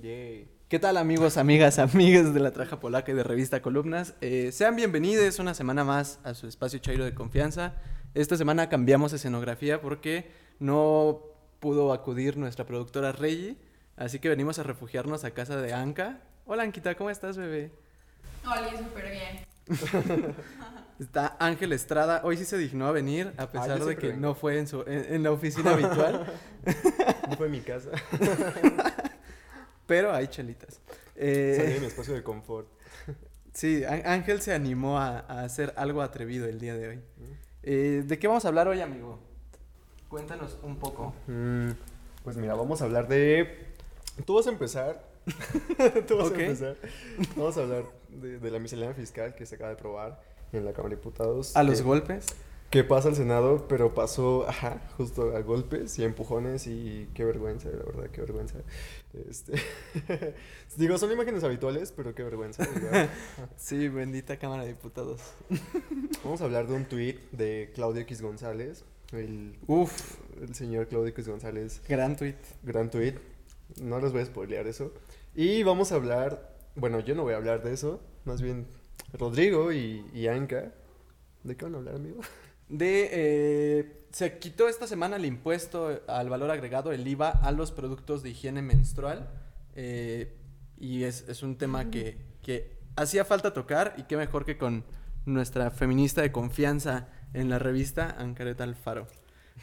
¿Qué tal amigos, amigas, amigas de la Traja Polaca y de Revista Columnas? Eh, sean bienvenidos una semana más a su espacio Chairo de confianza. Esta semana cambiamos escenografía porque no pudo acudir nuestra productora Reggie, así que venimos a refugiarnos a casa de Anka. Hola Anquita, ¿cómo estás, bebé? Hola, súper bien. Está Ángel Estrada, hoy sí se dignó a venir, a pesar de que vengo. no fue en, su, en, en la oficina habitual, No fue mi casa. pero hay chelitas. Eh, Salí de mi espacio de confort. Sí, Ángel se animó a, a hacer algo atrevido el día de hoy. Eh, ¿De qué vamos a hablar hoy, amigo? Cuéntanos un poco. Mm, pues mira, vamos a hablar de. Tú vas a empezar. Tú vas Ok. a empezar. Vamos a hablar de, de la miscelánea fiscal que se acaba de aprobar en la Cámara de Diputados. ¿A los que- golpes? Que pasa al Senado, pero pasó, ajá, justo a golpes y a empujones y qué vergüenza, la verdad, qué vergüenza. Este, digo, son imágenes habituales, pero qué vergüenza. Sí, bendita Cámara de Diputados. Vamos a hablar de un tuit de Claudio X González, el, Uf, el señor Claudio X González, gran tweet. gran tuit. No les voy a spoilear eso. Y vamos a hablar, bueno, yo no voy a hablar de eso, más bien Rodrigo y, y Anka. ¿De qué van a hablar, amigo? De, eh, se quitó esta semana el impuesto al valor agregado, el IVA, a los productos de higiene menstrual. eh, y es, es un tema que, que hacía falta tocar y qué mejor que con nuestra feminista de confianza en la revista, Ancaret Alfaro.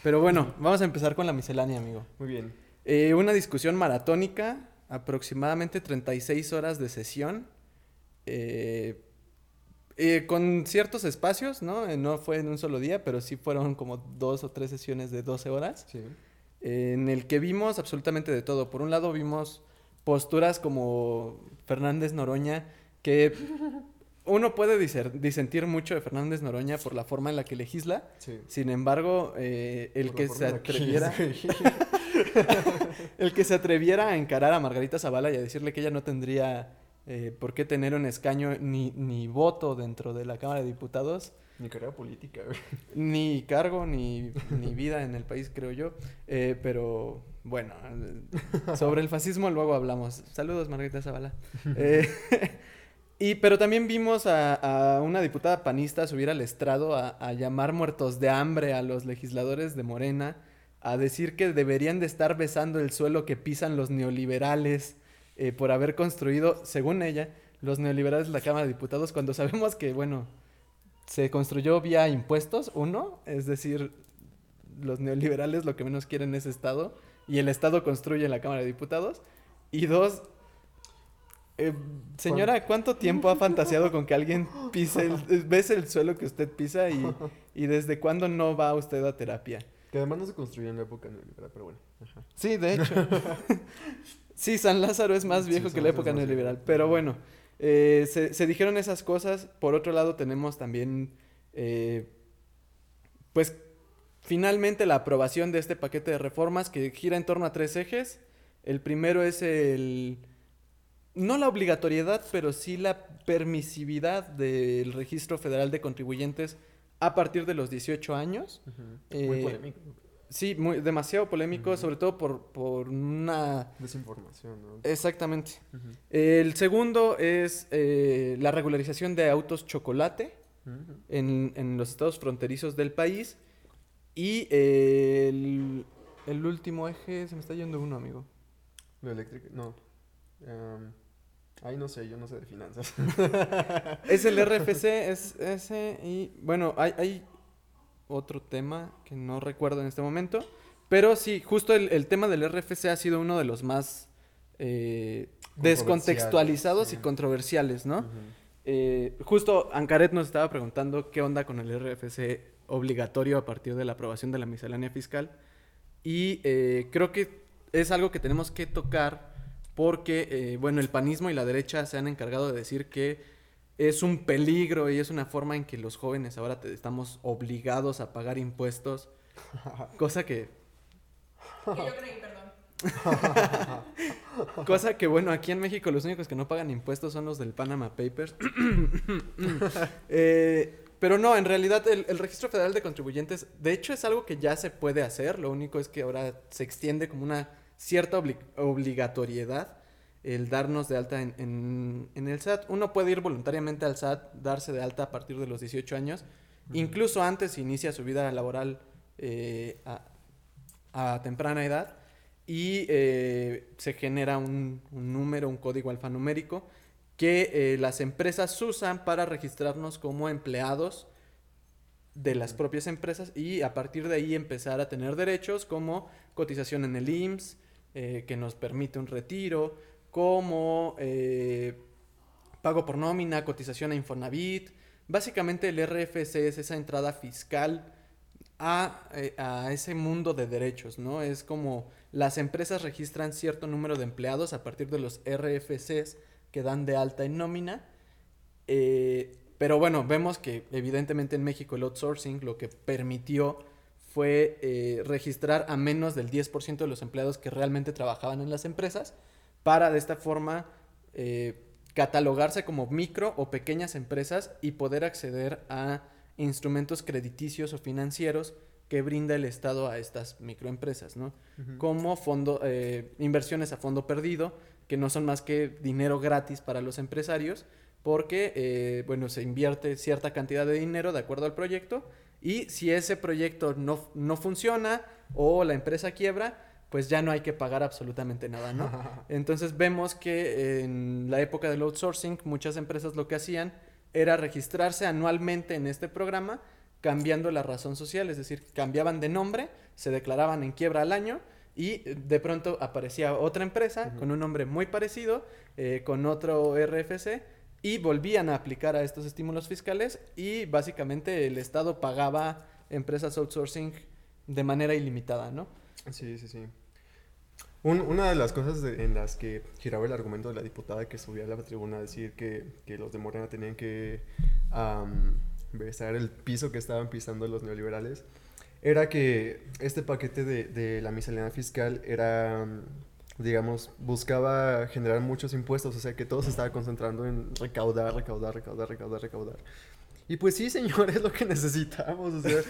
Pero bueno, vamos a empezar con la miscelánea, amigo. Muy bien. Eh, una discusión maratónica, aproximadamente 36 horas de sesión, eh, eh, con ciertos espacios, ¿no? Eh, no fue en un solo día, pero sí fueron como dos o tres sesiones de 12 horas, Sí. eh, en el que vimos absolutamente de todo. Por un lado vimos posturas como Fernández Noroña, que uno puede disentir mucho de Fernández Noroña por la forma en la que legisla, Sí. sin embargo, eh, el Por que se que atreviera... El que se atreviera a encarar a Margarita Zavala y a decirle que ella no tendría eh, por qué tener un escaño ni, ni voto dentro de la Cámara de Diputados, Mi carrera política, güey. ni cargo, ni, ni vida en el país, creo yo. Eh, pero bueno, eh, sobre el fascismo luego hablamos. Saludos, Margarita Zavala. Eh, y, pero también vimos a, a una diputada panista subir al estrado a, a llamar muertos de hambre a los legisladores de Morena, a decir que deberían de estar besando el suelo que pisan los neoliberales eh, por haber construido, según ella, los neoliberales de la Cámara de Diputados, cuando sabemos que, bueno, se construyó vía impuestos, uno, es decir, los neoliberales lo que menos quieren es Estado, y el Estado construye la Cámara de Diputados, y dos, eh, señora, ¿cuánto tiempo ha fantaseado con que alguien pise, el, bese el suelo que usted pisa y, y desde cuándo no va usted a terapia? Que además no se construyó en la época neoliberal, pero bueno. Ajá. Sí, de hecho. sí, San Lázaro es más viejo que la época neoliberal. Pero bueno, eh, se, se dijeron esas cosas. Por otro lado, tenemos también, eh, pues, finalmente la aprobación de este paquete de reformas que gira en torno a tres ejes. El primero es el... No la obligatoriedad, pero sí la permisividad del registro federal de contribuyentes a partir de los 18 años. Muy Eh, polémico. Sí, muy, demasiado polémico, sobre todo por, por una... Desinformación, ¿no? Exactamente. El segundo es eh, la regularización de autos chocolate en, en los estados fronterizos del país. Y eh, el, el último eje, se me está yendo uno, amigo. Lo eléctrico, no. Em, ay, no sé, yo no sé de finanzas. Es el RFC, es ese y bueno, hay, hay otro tema que no recuerdo en este momento, pero sí, justo el, el tema del RFC ha sido uno de los más eh, descontextualizados y controversiales, ¿no? Eh, justo Ancaret nos estaba preguntando qué onda con el RFC obligatorio a partir de la aprobación de la miscelánea fiscal y eh, creo que es algo que tenemos que tocar porque, bueno, el panismo y la derecha se han encargado de decir que es un peligro y es una forma en que los jóvenes ahora te- estamos obligados a pagar impuestos, cosa que, Que yo creí, perdón. cosa que, bueno, aquí en México los únicos que no pagan impuestos son los del Panama Papers. Eh, pero no, en realidad el, el registro federal de contribuyentes, de hecho es algo que ya se puede hacer, lo único es que ahora se extiende como una cierta obli- obligatoriedad. El darnos de alta en, en, en, el SAT. Uno puede ir voluntariamente al SAT, darse de alta a partir de los 18 años, incluso antes inicia su vida laboral eh, a, a, temprana edad y eh, se genera un, un, número, un código alfanumérico que eh, las empresas usan para registrarnos como empleados de las propias empresas y a partir de ahí empezar a tener derechos como cotización en el IMSS, que nos permite un retiro, como eh, pago por nómina, cotización a Infonavit. Básicamente el RFC es esa entrada fiscal a, eh, a, ese mundo de derechos, ¿no? Es como las empresas registran cierto número de empleados a partir de los RFCs que dan de alta en nómina. Eh, pero bueno, vemos que evidentemente en México el outsourcing lo que permitió fue registrar a menos del 10% de los empleados que realmente trabajaban en las empresas para de esta forma eh, catalogarse como micro o pequeñas empresas y poder acceder a instrumentos crediticios o financieros que brinda el Estado a estas microempresas, ¿no? Uh -huh. Como fondo, eh, inversiones a fondo perdido, que no son más que dinero gratis para los empresarios, porque, eh, bueno, se invierte cierta cantidad de dinero de acuerdo al proyecto y si ese proyecto no, no funciona o la empresa quiebra, pues ya no hay que pagar absolutamente nada, ¿no? Entonces vemos que en la época del outsourcing muchas empresas lo que hacían era registrarse anualmente en este programa cambiando la razón social, es decir, cambiaban de nombre, se declaraban en quiebra al año y de pronto aparecía otra empresa uh -huh. con un nombre muy parecido, eh, con otro RFC y volvían a aplicar a estos estímulos fiscales y básicamente el Estado pagaba empresas outsourcing de manera ilimitada, ¿no? Sí, sí, sí. Un, una de las cosas en las que giraba el argumento de la diputada que subía a la tribuna a decir que, que los de Morena tenían que besar el piso que estaban pisando los neoliberales era que este paquete de, de la miscelánea fiscal era digamos, buscaba generar muchos impuestos, o sea que todo se estaba concentrando en recaudar, recaudar, recaudar, recaudar, recaudar. Y pues sí, señor, es lo que necesitamos, o sea,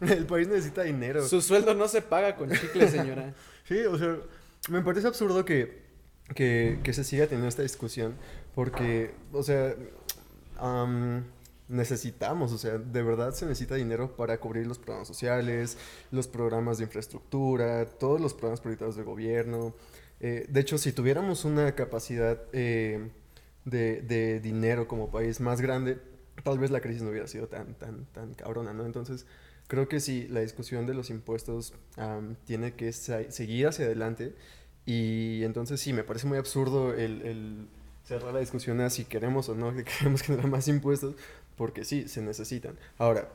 el país necesita dinero. Su sueldo no se paga con chicle, señora. sí, o sea, me parece absurdo que, que, que se siga teniendo esta discusión, porque, o sea, um, necesitamos, o sea, de verdad se necesita dinero para cubrir los programas sociales, los programas de infraestructura, todos los programas prioritarios del gobierno. Eh, de hecho, si tuviéramos una capacidad eh, de, de, dinero como país más grande, tal vez la crisis no hubiera sido tan, tan, tan cabrona, ¿no? Entonces, creo que sí, la discusión de los impuestos um, tiene que seguir hacia adelante y entonces sí, me parece muy absurdo el, el cerrar la discusión a si queremos o no que queremos generar más impuestos, porque sí, se necesitan. Ahora,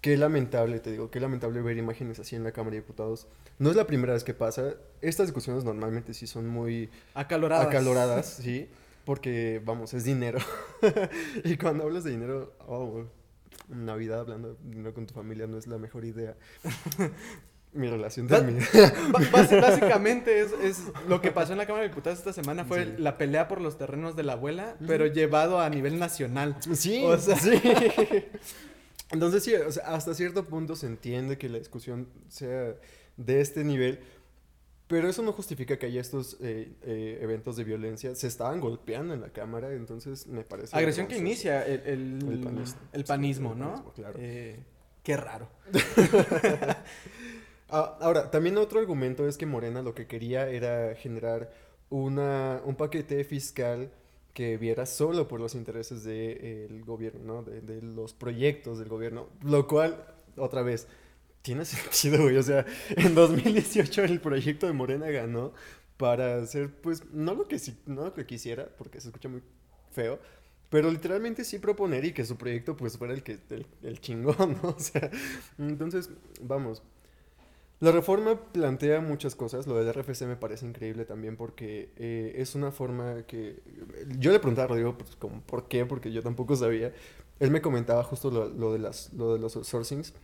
qué lamentable, te digo, qué lamentable ver imágenes así en la Cámara de Diputados. No es la primera vez que pasa. Estas discusiones normalmente sí son muy acaloradas. Acaloradas, sí, porque vamos, es dinero. y cuando hablas de dinero, oh, Navidad hablando de dinero con tu familia no es la mejor idea. mi relación termina. Básicamente es, es, lo que pasó en la Cámara de Diputados esta semana fue sí. la pelea por los terrenos de la abuela, pero llevado a nivel nacional. Sí, o sea, sí. Entonces sí, o sea, hasta cierto punto se entiende que la discusión sea de este nivel, pero eso no justifica que haya estos eh, eh, eventos de violencia. Se estaban golpeando en la Cámara, entonces me parece... Agresión que inicia el, el, el panismo, el panismo ¿no? panismo, claro. Eh, qué raro. Ah, ahora, también otro argumento es que Morena lo que quería era generar una, un paquete fiscal que viera solo por los intereses del de, gobierno, ¿no? De, de, los proyectos del gobierno, lo cual, otra vez, tiene sentido, güey. O sea, en 2018 el proyecto de Morena ganó para hacer, pues, no lo que, no lo que quisiera, porque se escucha muy feo, pero literalmente sí proponer y que su proyecto, pues, fuera el, que, el, el chingón, ¿no? O sea, entonces, vamos, la reforma plantea muchas cosas, lo del RFC me parece increíble también porque eh, es una forma que... Yo le preguntaba a Rodrigo pues, como, por qué, porque yo tampoco sabía. Él me comentaba justo lo, lo, de, las, lo de los sourcings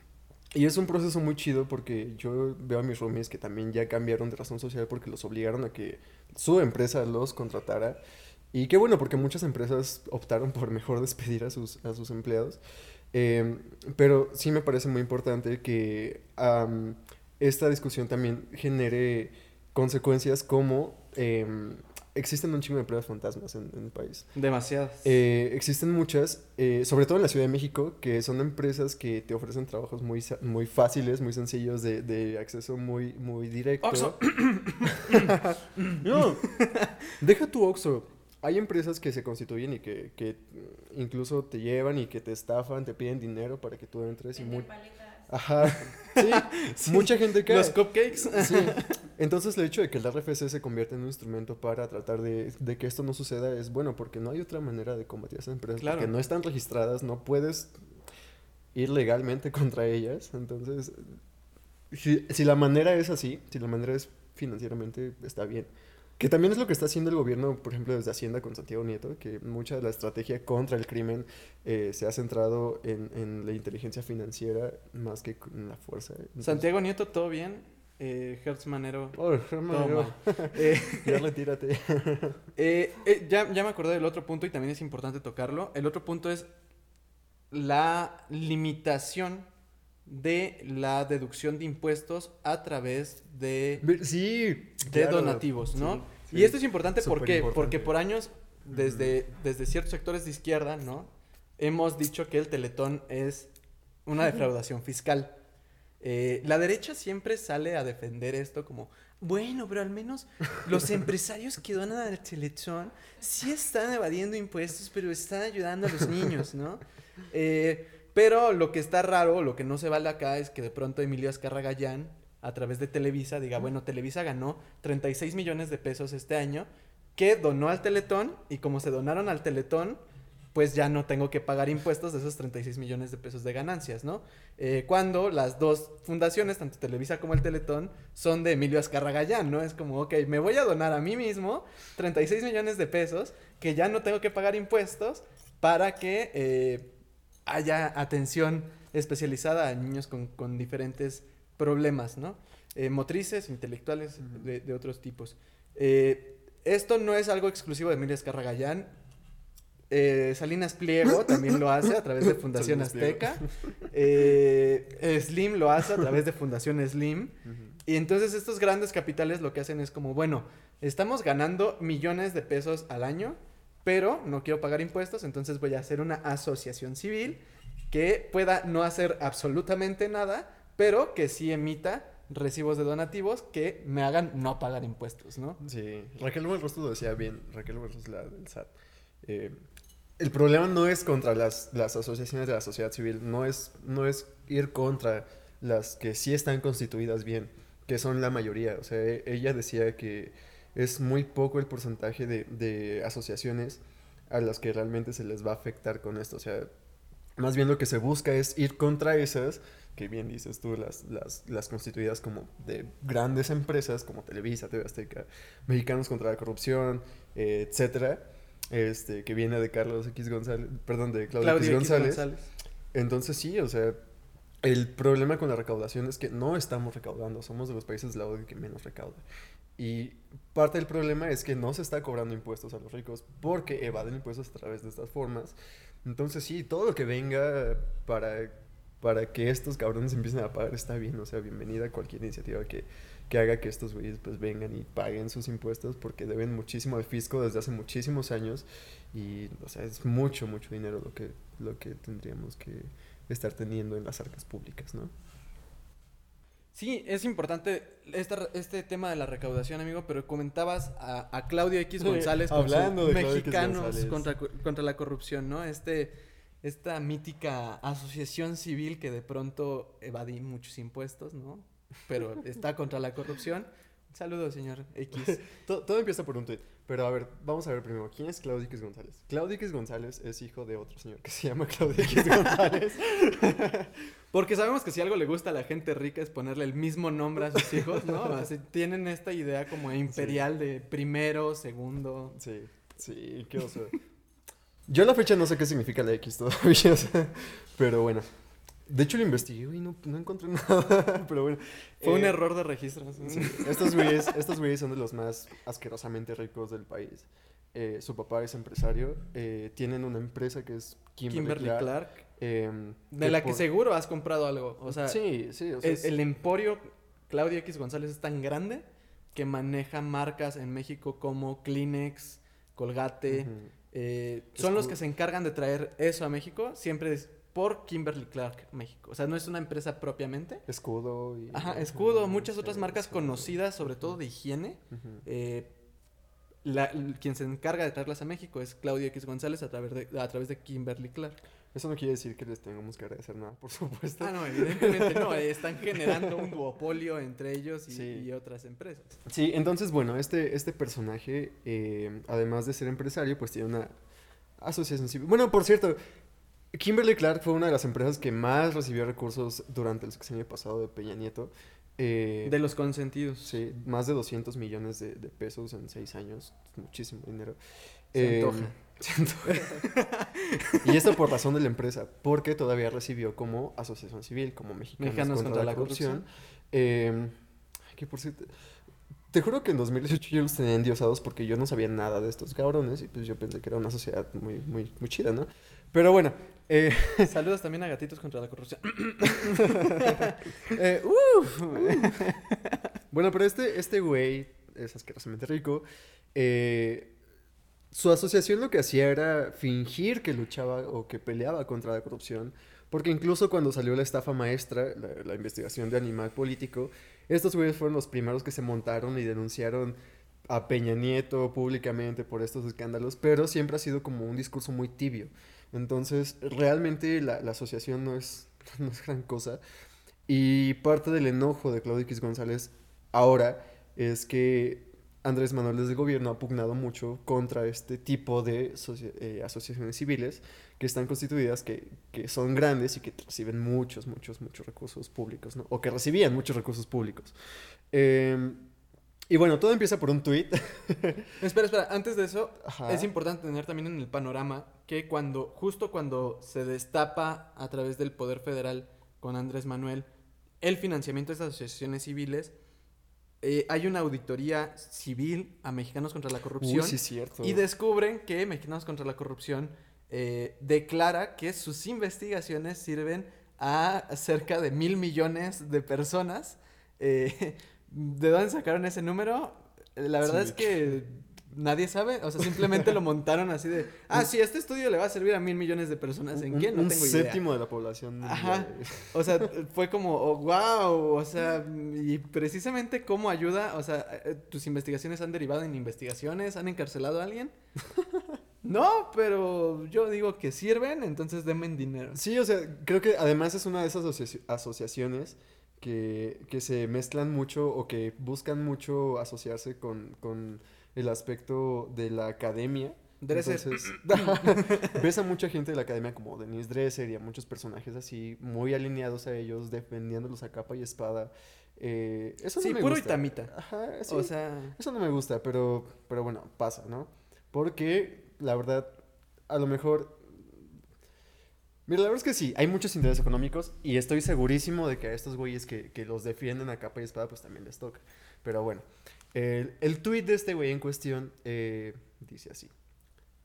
y es un proceso muy chido porque yo veo a mis roomies que también ya cambiaron de razón social porque los obligaron a que su empresa los contratara. Y qué bueno, porque muchas empresas optaron por mejor despedir a sus, a sus empleados. Eh, pero sí me parece muy importante que... Esta discusión también genere consecuencias como eh, existen un chingo de empresas fantasmas en, en el país. Demasiadas. Eh, existen muchas, eh, sobre todo en la Ciudad de México, que son empresas que te ofrecen trabajos muy, muy fáciles, muy sencillos, de, de acceso muy, muy directo. Oxxo. no, deja tu Oxxo. Hay empresas que se constituyen y que, que incluso te llevan y que te estafan, te piden dinero para que tú entres y muy... Ajá, sí, mucha gente cae. Los cupcakes. Sí. Entonces el hecho de que el RFC se convierta en un instrumento para tratar de, de que esto no suceda es bueno, porque no hay otra manera de combatir a esas empresas, Claro. porque no están registradas, no puedes ir legalmente contra ellas. Entonces, si, si la manera es así, si la manera es financieramente, está bien. Que también es lo que está haciendo el gobierno, por ejemplo, desde Hacienda con Santiago Nieto, que mucha de la estrategia contra el crimen eh, se ha centrado en, en la inteligencia financiera más que en la fuerza. Entonces- Santiago Nieto, todo bien. Eh, Hertz Manero, Oh, mal. Eh, ya retírate. Eh, eh, ya, ya me acordé del otro punto y también es importante tocarlo. El otro punto es la limitación de la deducción de impuestos a través de, Sí, de claro. donativos, ¿no? Sí, Y esto es importante ¿por qué? Superimportante. porque por años, desde, desde ciertos sectores de izquierda, ¿no? Hemos dicho que el teletón es una defraudación fiscal. Eh, la derecha siempre sale a defender esto como, bueno, pero al menos los empresarios que donan al Teletón sí están evadiendo impuestos, pero están ayudando a los niños, ¿no? Eh, pero lo que está raro, lo que no se vale acá es que de pronto Emilio Azcarra Gallán, a través de Televisa, diga, bueno, Televisa ganó 36 millones de pesos este año, que donó al Teletón, y como se donaron al Teletón, pues ya no tengo que pagar impuestos de esos 36 millones de pesos de ganancias, ¿no? Eh, cuando las dos fundaciones, tanto Televisa como el Teletón, son de Emilio Azcarra Gallán, ¿no? Es como, ok, me voy a donar a mí mismo 36 millones de pesos que ya no tengo que pagar impuestos para que eh, haya atención especializada a niños con, con diferentes problemas, ¿no? Eh, motrices, intelectuales, de, de otros tipos. Eh, esto no es algo exclusivo de Emilio Azcarra Gallán. Eh, Salinas Pliego también lo hace a través de Fundación. Azteca. Slim lo hace a través de Fundación Slim. Y entonces estos grandes capitales lo que hacen es como, bueno, estamos ganando millones de pesos al año, pero no quiero pagar impuestos, entonces voy a hacer una asociación civil que pueda no hacer absolutamente nada, pero que sí emita recibos de donativos que me hagan no pagar impuestos, ¿no? Sí, Raquel Buenrostro lo decía bien, Raquel Buenrostro la del SAT. Eh, el problema no es contra las, las asociaciones de la sociedad civil, no es, no es ir contra las que sí están constituidas bien, que son la mayoría. O sea, e- ella decía que es muy poco el porcentaje de, de asociaciones a las que realmente se les va a afectar con esto. O sea, más bien lo que se busca es ir contra esas, que bien dices tú, las, las, las constituidas como de grandes empresas como Televisa, TV Azteca, Mexicanos contra la Corrupción, eh, etcétera, este, que viene de Carlos X González, perdón, de Claudio, Claudio X X González. Entonces sí, o sea, el problema con la recaudación es que no estamos recaudando, somos de los países de la OCDE que menos recauda. Y parte del problema es que no se está cobrando impuestos a los ricos porque evaden impuestos a través de estas formas. Entonces sí, todo lo que venga para, para que estos cabrones empiecen a pagar está bien, o sea, bienvenida cualquier iniciativa que, que haga que estos güeyes pues vengan y paguen sus impuestos porque deben muchísimo al fisco desde hace muchísimos años y, o sea, es mucho, mucho dinero lo que, lo que tendríamos que estar teniendo en las arcas públicas, ¿no? Sí, es importante esta- este tema de la recaudación, amigo, pero comentabas a, a Claudio X Sí, González hablando de X mexicanos González. contra, co- contra la corrupción, ¿no? Este, esta mítica asociación civil que de pronto evadí muchos impuestos, ¿no? Pero está contra la corrupción. Saludos, señor X. todo, todo empieza por un tweet. Pero a ver, vamos a ver primero, ¿quién es Claudio X González? Claudio X González es hijo de otro señor que se llama Claudio X González. Porque sabemos que si algo le gusta a la gente rica es ponerle el mismo nombre a sus hijos, ¿no? Así, tienen esta idea como imperial de primero, segundo. sí, sí, qué oso. Yo a la fecha no sé qué significa la X todavía, pero bueno. De hecho lo investigué y no, no encontré nada, pero bueno. Fue un Eh, error de registro. ¿sí? Estos güeyes, estos güeyes son de los más asquerosamente ricos del país. Eh, su papá es empresario, eh, tienen una empresa que es Kimberly, Kimberly Clark. Clark. em, De la que seguro has comprado algo. O sea, sí, sí, o sea, el, es- el emporio Claudio X González es tan grande que maneja marcas en México como Kleenex, Colgate. Eh, son los que se encargan de traer eso a México, siempre por Kimberly Clark México. O sea, no es una empresa propiamente. Escudo y... Ajá, Escudo, muchas otras marcas conocidas, sobre todo de higiene. Eh, la- quien se encarga de traerlas a México es Claudio X González a través de, a través de Kimberly Clark. Eso no quiere decir que les tengamos que agradecer nada, por supuesto. Ah, no, evidentemente no. eh, están generando un duopolio entre ellos y, Sí. y otras empresas. Sí, entonces, bueno, este, este personaje, eh, además de ser empresario, pues tiene una asociación civil. Bueno, por cierto, Kimberly Clark fue una de las empresas que más recibió recursos durante el sexenio pasado de Peña Nieto. Eh, De los consentidos. Sí, más de 200 millones de, de pesos en seis años. Muchísimo dinero. Se Eh, antoja. se antoja. y esto por razón de la empresa, porque todavía recibió como asociación civil, como Mexicanos, Mexicanos contra, la corrupción. Eh, que por cierto, te juro que en 2018 yo los tenía endiosados porque yo no sabía nada de estos cabrones y pues yo pensé que era una sociedad muy, muy, muy chida, ¿no? Pero bueno, eh, Saludos también a Gatitos contra la Corrupción. Eh, bueno, pero este, este güey es asquerosamente rico. eh, su asociación lo que hacía era fingir que luchaba o que peleaba contra la corrupción. Porque incluso cuando salió la estafa maestra, la, la investigación de Animal Político, estos güeyes fueron los primeros que se montaron y denunciaron a Peña Nieto públicamente por estos escándalos, pero siempre ha sido como un discurso muy tibio. Entonces, realmente la, la asociación no es, no es gran cosa. Y parte del enojo de Claudio X González ahora es que Andrés Manuel desde el gobierno ha pugnado mucho contra este tipo de eh, asociaciones civiles que están constituidas, que, que son grandes y que reciben muchos, muchos, muchos recursos públicos, ¿no? O que recibían muchos recursos públicos. Eh, y bueno, todo empieza por un tuit. espera, espera. Antes de eso, Ajá. es importante tener también en el panorama que cuando, justo cuando se destapa a través del Poder Federal con Andrés Manuel el financiamiento de estas asociaciones civiles, eh, hay una auditoría civil a Mexicanos contra la Corrupción. Uy, sí, es cierto. Y descubren que Mexicanos contra la Corrupción eh, declara que sus investigaciones sirven a cerca de mil millones de personas. Eh, ¿De dónde sacaron ese número? La verdad Sí. es que nadie sabe. O sea, simplemente lo montaron así de... Ah, sí, este estudio le va a servir a mil millones de personas. ¿En qué? No un tengo idea. séptimo de la población. Ajá. O sea, fue como, oh, wow, o sea, y precisamente cómo ayuda, o sea, eh, tus investigaciones han derivado en investigaciones, han encarcelado a alguien. No, pero yo digo que sirven, entonces denme dinero. Sí, o sea, creo que además es una de esas asoci- asociaciones que, que se mezclan mucho o que buscan mucho asociarse con, con el aspecto de la academia. Dresser. Entonces, ves a mucha gente de la academia como Denise Dresser y a muchos personajes así, muy alineados a ellos, defendiéndolos a capa y espada. Eh, eso no Sí, me puro gusta. itamita. Ajá, sí. O sea, Eso no me gusta, pero, pero bueno, pasa, ¿no? Porque la verdad, a lo mejor... Mira, la verdad es que sí, hay muchos intereses económicos y estoy segurísimo de que a estos güeyes que, que los defienden a capa y espada, pues también les toca. Pero bueno, el, el tuit de este güey en cuestión eh, dice así.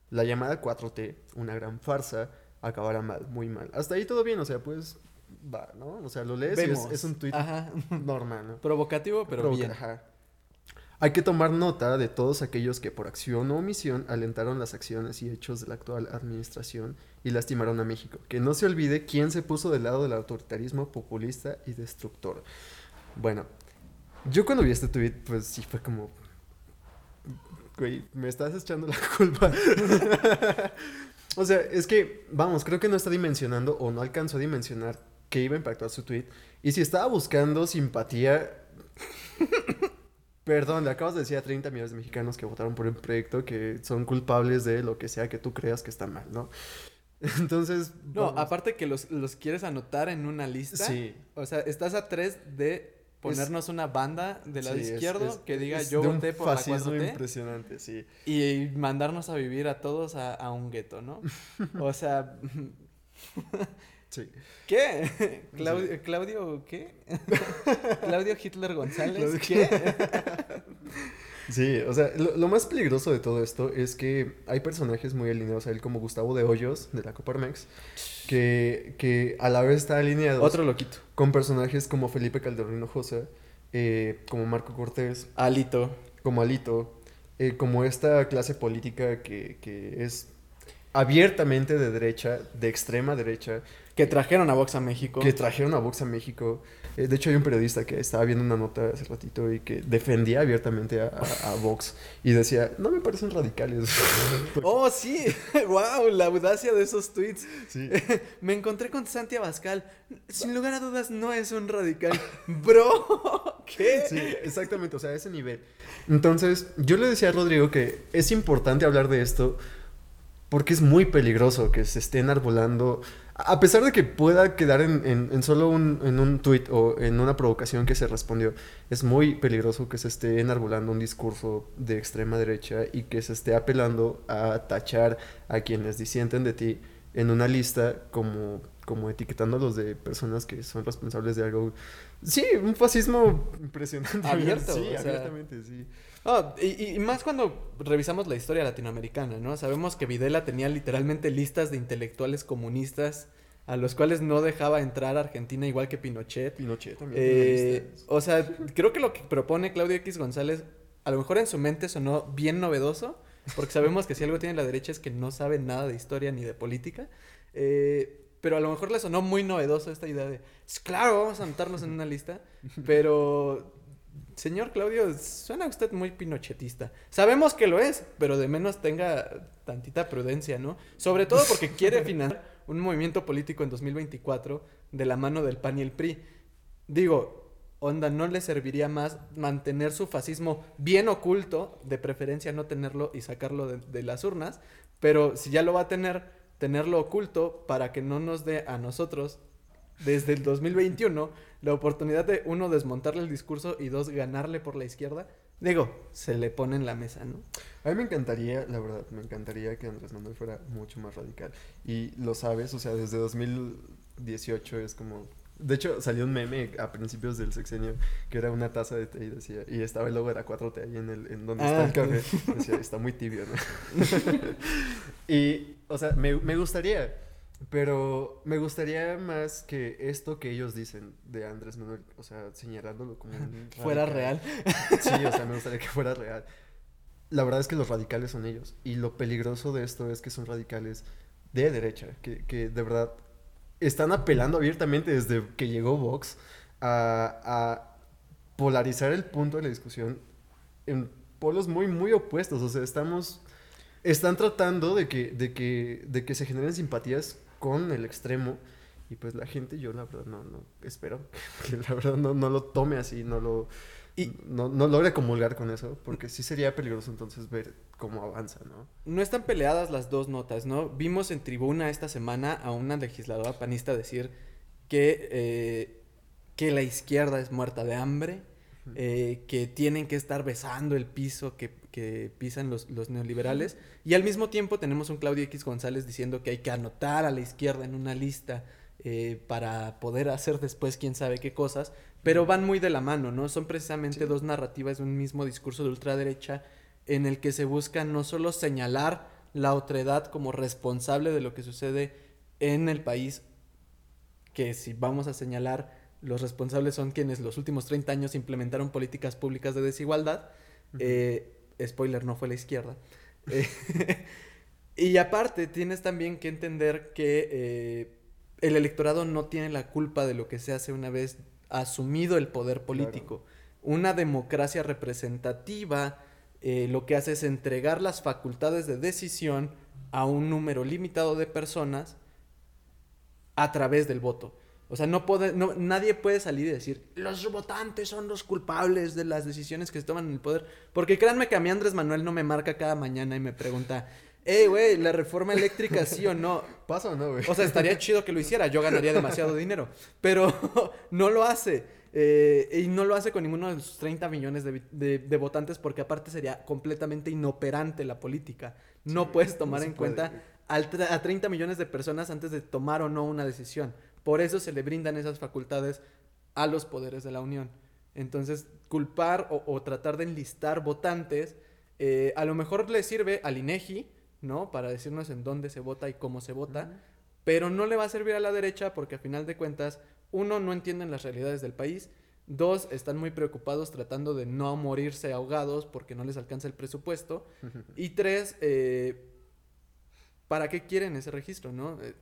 La llamada 4T, una gran farsa, acabará mal, muy mal. Hasta ahí todo bien, o sea, pues va, ¿no? O sea, lo lees y es, es un tuit Ajá. normal, ¿no? Provocativo, pero Provoca- bien. ajá. Hay que tomar nota de todos aquellos que por acción o omisión alentaron las acciones y hechos de la actual administración y lastimaron a México. Que no se olvide quién se puso del lado del autoritarismo populista y destructor. Bueno, yo cuando vi este tweet, pues sí fue como... Güey, me estás echando la culpa. o sea, es que, vamos, creo que no está dimensionando o no alcanzó a dimensionar que iba a impactar su tweet. Y si estaba buscando simpatía, Perdón, le acabas de decir a 30 millones de mexicanos que votaron por un proyecto que son culpables de lo que sea que tú creas que está mal, ¿no? Entonces. No, vamos. aparte que los, los quieres anotar en una lista. Sí. O sea, estás a tres de ponernos una banda del lado Sí, izquierdo es- que diga yo voté por la fascismo 4T. impresionante, sí. y mandarnos a vivir a todos a, a un gueto, ¿no? O sea, Sí. ¿qué? Claudio, Claudio ¿qué? Claudio Hitler González, Claudio- ¿qué? Sí, o sea, lo, lo más peligroso de todo esto es que hay personajes muy alineados a él, como Gustavo de Hoyos, de la Coparmex, que, que a la vez está alineado Otro loquito. con personajes como Felipe Calderón Hinojosa, eh, como Marco Cortés, Alito. como Alito, eh, como esta clase política que, que es abiertamente de derecha, de extrema derecha, Que trajeron a Vox a México. que trajeron a Vox a México. Eh, de hecho, hay un periodista que estaba viendo una nota hace ratito y que defendía abiertamente a, a- a Vox y decía, no me parecen radicales. Oh, sí. wow, la audacia de esos tweets. Sí. Me encontré con Santi Abascal. Sin lugar a dudas, no es un radical. Bro, ¿qué? Sí, exactamente, o sea, a ese nivel. Entonces, yo le decía a Rodrigo que es importante hablar de esto porque es muy peligroso que se esté enarbolando, a pesar de que pueda quedar en, en- en solo un, en un tweet o en una provocación que se respondió, es muy peligroso que se esté enarbolando un discurso de extrema derecha y que se esté apelando a tachar a quienes disienten de ti en una lista como, como etiquetándolos de personas que son responsables de algo. Sí, un fascismo impresionante. Abierto, Sí, o sea, abiertamente, sí. Oh, y, y más cuando revisamos la historia latinoamericana, ¿no? Sabemos que Videla tenía literalmente listas de intelectuales comunistas a los cuales no dejaba entrar a Argentina igual que Pinochet. Pinochet también. Eh, o sea, creo que lo que propone Claudio X González, a lo mejor en su mente sonó bien novedoso, porque sabemos que si algo tiene la derecha es que no sabe nada de historia ni de política. eh, pero a lo mejor le sonó muy novedoso esta idea de, "S- claro, vamos a anotarnos en una lista, pero, señor Claudio, suena usted muy pinochetista. Sabemos que lo es, pero de menos tenga tantita prudencia, ¿no? Sobre todo porque quiere financiar un movimiento político en 2024 de la mano del PAN y el PRI. Digo, onda, ¿no le serviría más mantener su fascismo bien oculto, de preferencia no tenerlo y sacarlo de, de las urnas? Pero si ya lo va a tener, tenerlo oculto para que no nos dé a nosotros, desde el 2021, la oportunidad de, uno, desmontarle el discurso y dos, ganarle por la izquierda. Digo, se le pone en la mesa, ¿no? A mí me encantaría, la verdad, me encantaría que Andrés Manuel fuera mucho más radical. Y lo sabes, o sea, desde 2018 es como... De hecho, salió un meme a principios del sexenio que era una taza de té y decía... Y estaba el logo de la 4T ahí en, el, en donde está Ah, el café. Decía, está muy tibio, ¿no? y, o sea, me, me gustaría... Pero me gustaría más que esto que ellos dicen de Andrés Manuel, o sea, señalándolo como un Fuera real. Sí, o sea, me gustaría que fuera real. La verdad es que los radicales son ellos. Y lo peligroso de esto es que son radicales de derecha, que, que de verdad están apelando abiertamente desde que llegó Vox a, a polarizar el punto de la discusión en polos muy, muy opuestos. O sea, estamos... Están tratando de que, de que, de que se generen simpatías con el extremo. Y pues la gente, yo la verdad no, no espero que la verdad no, no lo tome así, no lo... Y no, no logre comulgar con eso, porque sí sería peligroso entonces ver cómo avanza, ¿no? No están peleadas las dos notas, ¿no? Vimos en tribuna esta semana a una legisladora panista decir que, eh, que la izquierda es muerta de hambre, eh, que tienen que estar besando el piso que, que pisan los, los neoliberales, y al mismo tiempo tenemos un Claudio X González diciendo que hay que anotar a la izquierda en una lista eh, para poder hacer después quién sabe qué cosas, pero van muy de la mano, ¿no? Son precisamente Sí. dos narrativas de un mismo discurso de ultraderecha en el que se busca no solo señalar la otredad como responsable de lo que sucede en el país, que si vamos a señalar, los responsables son quienes los últimos 30 años implementaron políticas públicas de desigualdad. Eh, spoiler, no fue la izquierda. Eh, y aparte, tienes también que entender que eh, el electorado no tiene la culpa de lo que se hace una vez asumido el poder político. Una democracia representativa eh, lo que hace es entregar las facultades de decisión a un número limitado de personas a través del voto. O sea, no puede, no, nadie puede salir y decir, los votantes son los culpables de las decisiones que se toman en el poder. Porque créanme que a mí Andrés Manuel no me marca cada mañana y me pregunta, hey, güey, la reforma eléctrica sí o no. ¿Pasa o no, güey? O sea, estaría chido que lo hiciera, yo ganaría demasiado dinero, pero no lo hace. eh, y no lo hace con ninguno de sus 30 millones de, de- de votantes porque aparte sería completamente inoperante la política. No Sí, puedes tomar en puede, cuenta a 30 millones de personas antes de tomar o no una decisión. Por eso se le brindan esas facultades a los poderes de la Unión. Entonces, culpar o, o tratar de enlistar votantes, eh, a lo mejor le sirve al INEGI, ¿no? Para decirnos en dónde se vota y cómo se vota, pero no le va a servir a la derecha porque a final de cuentas, uno, no entienden las realidades del país, Dos, están muy preocupados tratando de no morirse ahogados porque no les alcanza el presupuesto. Y tres, eh, ¿para qué quieren ese registro, no? Eh,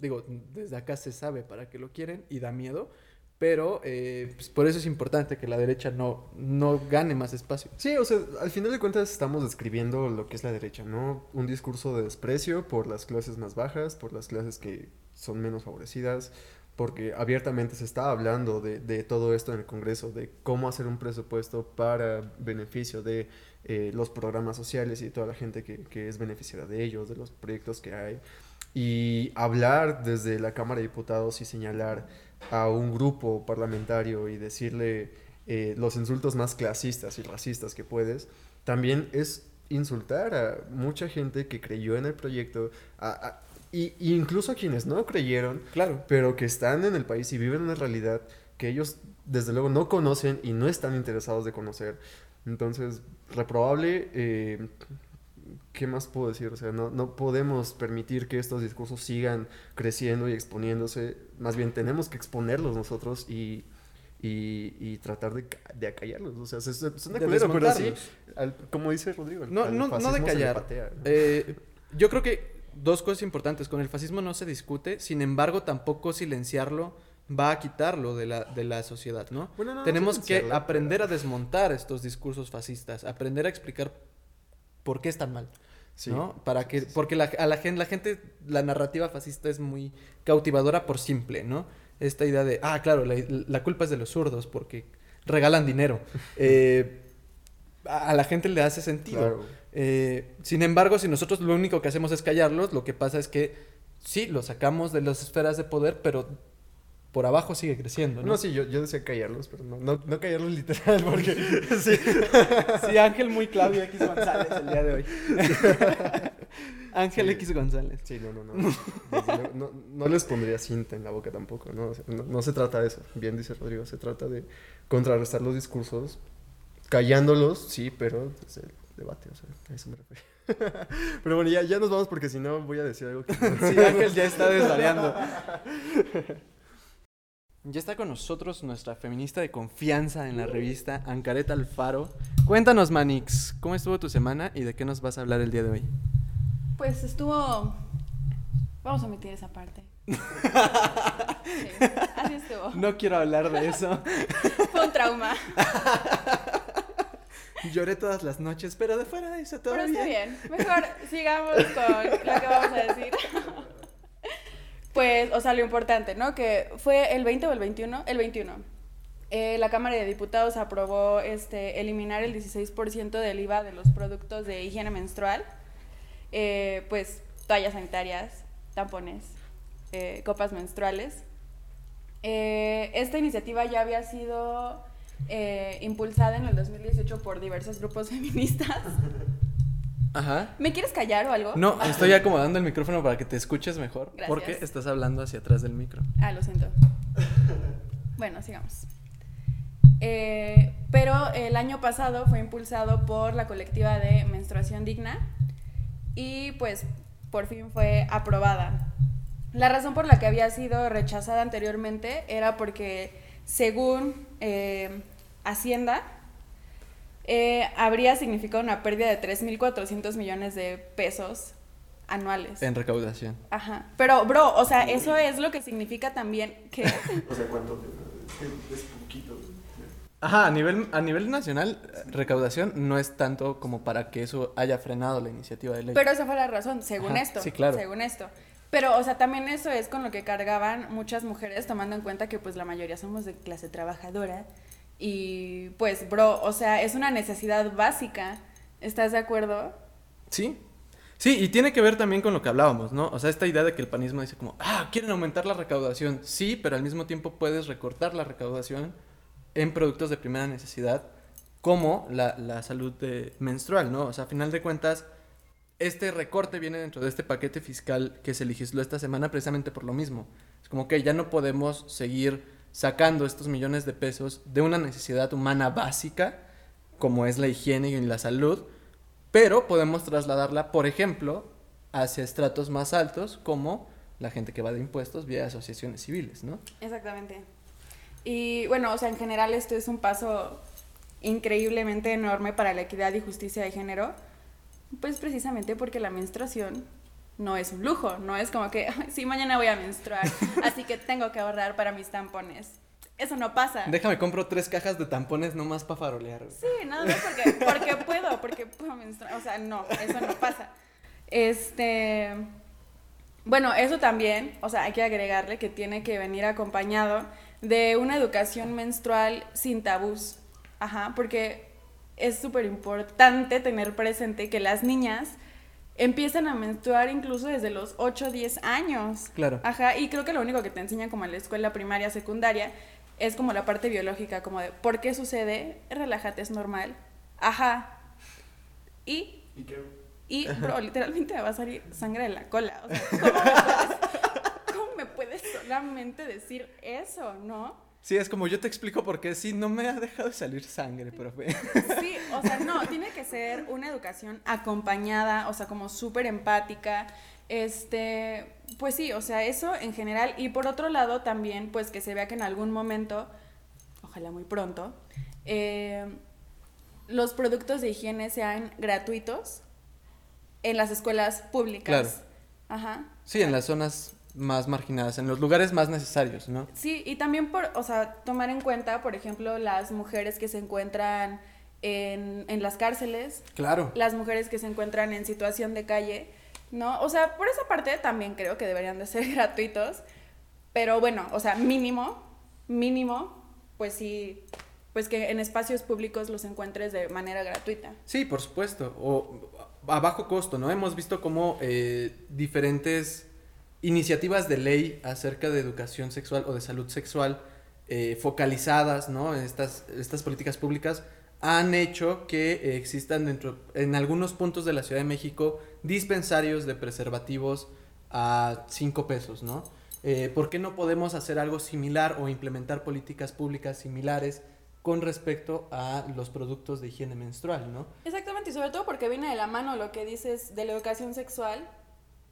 digo, desde acá se sabe para qué lo quieren y da miedo. Pero eh, pues, por eso es importante que la derecha no, no gane más espacio. Sí, o sea, al final de cuentas estamos describiendo lo que es la derecha, ¿no? Un discurso de desprecio por las clases más bajas, por las clases que son menos favorecidas, porque abiertamente se está hablando de, de todo esto en el Congreso, de cómo hacer un presupuesto para beneficio de eh, los programas sociales y toda la gente que, que es beneficiaria de ellos, de los proyectos que hay. Y hablar desde la Cámara de Diputados y señalar a un grupo parlamentario y decirle eh, los insultos más clasistas y racistas que puedes, también es insultar a mucha gente que creyó en el proyecto, a, a, y, y incluso a quienes no creyeron, Claro. pero que están en el país y viven una realidad que ellos desde luego no conocen y no están interesados de conocer. Entonces, reprobable, eh, ¿qué más puedo decir? O sea, no, no podemos permitir que estos discursos sigan creciendo y exponiéndose. Más bien tenemos que exponerlos nosotros y, y, y tratar de, de acallarlos. O sea, es, es una culera, pero sí, desmontarlos. al- como dice Rodrigo, al- No, al no, no de callar. patea, ¿no? Eh, yo creo que dos cosas importantes. Con el fascismo no se discute, sin embargo, tampoco silenciarlo va a quitarlo de la, de la sociedad, ¿no? Bueno, no, no Tenemos que aprender a desmontar estos discursos fascistas, aprender a explicar por qué están mal, Sí. ¿no? Para que, porque la, a la gente, la gente, la narrativa fascista es muy cautivadora por simple, ¿no? Esta idea de, ah, claro, la, la culpa es de los zurdos porque regalan dinero. Eh, a, a la gente le hace sentido. Claro. Eh, sin embargo, si nosotros lo único que hacemos es callarlos, lo que pasa es que sí, lo sacamos de las esferas de poder, pero por abajo sigue creciendo, ¿no? No, sí, yo, yo decía callarlos, pero no, no, no callarlos literal, porque sí. Sí, Ángel muy Claudio X González el día de hoy. Ángel Sí. X González. Sí, no, no, no. No. No les pondría cinta en la boca tampoco, ¿no? O sea, no, no se trata de eso. Bien dice Rodrigo, se trata de contrarrestar los discursos, callándolos, sí, pero desde el debate, o sea, a eso me refiero. pero bueno, ya, ya nos vamos porque si no voy a decir algo que... Sí, Ángel ya está desvariando. Ya está con nosotros nuestra feminista de confianza en la revista, Ancareta Alfaro. Cuéntanos, Manix, ¿cómo estuvo tu semana y de qué nos vas a hablar el día de hoy? Pues estuvo. Vamos a omitir esa parte. Sí, así estuvo. No quiero hablar de eso. Fue un trauma. Lloré todas las noches, pero de fuera de eso todo Pero está bien. bien. Mejor sigamos con lo que vamos a decir. Pues, o sea, lo importante, ¿no? Que fue el 20 o el 21, el 21. Eh, la Cámara de Diputados aprobó este, eliminar el 16% del IVA de los productos de higiene menstrual, eh, pues toallas sanitarias, tampones, eh, copas menstruales. Esta iniciativa ya había sido impulsada en el 2018 por diversos grupos feministas. Ajá. ¿Me quieres callar o algo? No, estoy acomodando el micrófono para que te escuches mejor. Gracias. Porque estás hablando hacia atrás del micro. Ah, lo siento. Bueno, sigamos. Eh, pero el año pasado fue impulsado por la colectiva de Menstruación Digna y pues por fin fue aprobada. La razón por la que había sido rechazada anteriormente era porque según eh, Hacienda eh, habría significado una pérdida de 3.400 millones de pesos anuales. En recaudación. Ajá. Pero, bro, o sea, eso es lo que significa también que... O sea, ¿cuánto? Es poquito. Ajá, a nivel, a nivel nacional, recaudación no es tanto como para que eso haya frenado la iniciativa de ley. Pero esa fue la razón, según Ajá, esto. sí, claro. Según esto. Pero, o sea, también eso es con lo que cargaban muchas mujeres, tomando en cuenta que, pues, la mayoría somos de clase trabajadora. Y, pues, bro, o sea, es una necesidad básica. ¿Estás de acuerdo? Sí. Sí, y tiene que ver también con lo que hablábamos, ¿no? O sea, esta idea de que el panismo dice como, ah, quieren aumentar la recaudación. Sí, pero al mismo tiempo puedes recortar la recaudación en productos de primera necesidad, como la, la salud menstrual, ¿no? O sea, a final de cuentas, este recorte viene dentro de este paquete fiscal que se legisló esta semana precisamente por lo mismo. Es como que ya no podemos seguir sacando estos millones de pesos de una necesidad humana básica, como es la higiene y la salud, pero podemos trasladarla, por ejemplo, hacia estratos más altos, como la gente que va de impuestos vía asociaciones civiles, ¿no? Exactamente. Y bueno, o sea, en general esto es un paso increíblemente enorme para la equidad y justicia de género, pues precisamente porque la menstruación no es un lujo, no es como que, "Ay, sí, mañana voy a menstruar, así que tengo que ahorrar para mis tampones. Eso no pasa. Déjame compro tres cajas de tampones nomás para farolear. Sí, nada más porque, porque puedo, porque puedo menstruar. O sea, no, eso no pasa. Este. Bueno, eso también, o sea, hay que agregarle que tiene que venir acompañado de una educación menstrual sin tabús. Ajá, porque es súper importante tener presente que las niñas empiezan a menstruar incluso desde los 8 o 10 años. Claro. Ajá, y creo que lo único que te enseñan como en la escuela primaria, secundaria, es como la parte biológica, como de ¿por qué sucede? Relájate, es normal. Ajá. Y, y bro, literalmente me va a salir sangre de la cola. O sea, ¿cómo me puedes, cómo me puedes solamente decir eso, no? Sí, es como yo te explico por qué sí, no me ha dejado de salir sangre, profe. Sí, o sea, no, tiene que ser una educación acompañada, o sea, como súper empática. Este, pues sí, o sea, eso en general. Y por otro lado, también, pues que se vea que en algún momento, ojalá muy pronto, eh, los productos de higiene sean gratuitos en las escuelas públicas. Claro. Ajá. Sí, en las zonas más marginadas, en los lugares más necesarios, ¿no? Sí, y también por, o sea, tomar en cuenta, por ejemplo, las mujeres que se encuentran en, en las cárceles, Claro. las mujeres que se encuentran en situación de calle, ¿no? O sea, por esa parte también creo que deberían de ser gratuitos, pero bueno, o sea, mínimo, mínimo, pues sí, pues que en espacios públicos los encuentres de manera gratuita. Sí, por supuesto. O a bajo costo, ¿no? Hemos visto cómo eh, diferentes iniciativas de ley acerca de educación sexual o de salud sexual eh, focalizadas, ¿no? En estas, estas políticas públicas han hecho que eh, existan dentro, en algunos puntos de la Ciudad de México dispensarios de preservativos a 5 pesos, ¿no? Eh, ¿Por qué no podemos hacer algo similar o implementar políticas públicas similares con respecto a los productos de higiene menstrual, ¿no? Exactamente, y sobre todo porque viene de la mano lo que dices de la educación sexual,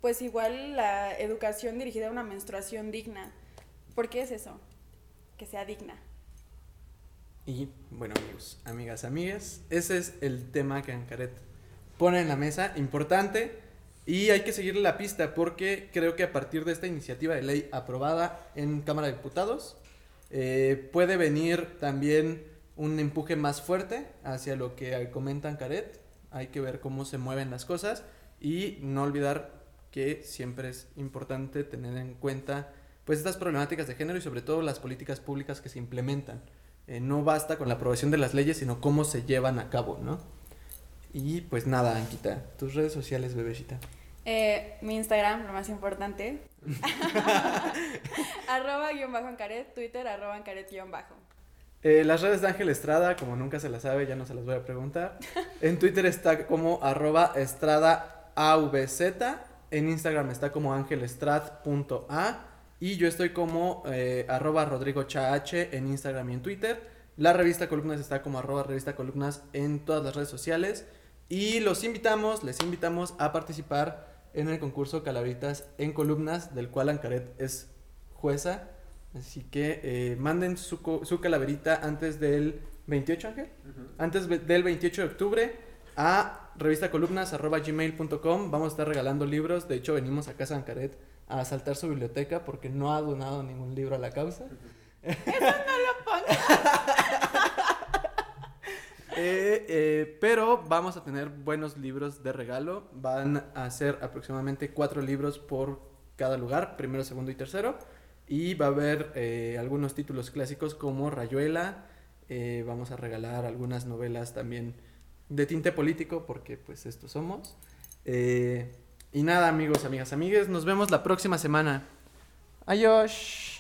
pues igual la educación dirigida a una menstruación digna. ¿Por qué es eso? Que sea digna. Y bueno, amigos, amigas, amigas, ese es el tema que Ancaret pone en la mesa, importante, y hay que seguirle la pista porque creo que a partir de esta iniciativa de ley aprobada en Cámara de Diputados, eh, puede venir también un empuje más fuerte hacia lo que comenta Ancaret. Hay que ver cómo se mueven las cosas y no olvidar que siempre es importante tener en cuenta pues estas problemáticas de género y sobre todo las políticas públicas que se implementan. Eh, no basta con la aprobación de las leyes, sino cómo se llevan a cabo, ¿no? Y pues nada, Anquita, tus redes sociales, bebecita. Eh, mi Instagram, lo más importante. arroba guion bajo Ancaret, Twitter arroba Ancaret guion bajo. Eh, las redes de Ángel Estrada, como nunca se las sabe, ya no se las voy a preguntar. En Twitter está como arroba estrada AVZ. En Instagram está como angelestrad.a. Y yo estoy como eh, arroba Rodrigo en Instagram y en Twitter. La revista Columnas está como arroba revista columnas en todas las redes sociales. Y los invitamos, les invitamos a participar en el concurso Calabritas en Columnas, del cual Ancaret es jueza. Así que eh, manden su, su calaverita antes del 28, Ángel. Antes ve- del 28 de octubre a revistacolumnas.gmail.com. Vamos a estar regalando libros. De hecho, venimos a casa de Ancaret a asaltar su biblioteca porque no ha donado ningún libro a la causa. Eh, eh, pero vamos a tener buenos libros de regalo. Van a ser aproximadamente cuatro libros por cada lugar, primero, segundo y tercero. Y va a haber eh, algunos títulos clásicos como Rayuela. vamos a regalar algunas novelas también de tinte político, porque pues estos somos. Eh, y nada, amigos, amigas, amigues, nos vemos la próxima semana. Adiós.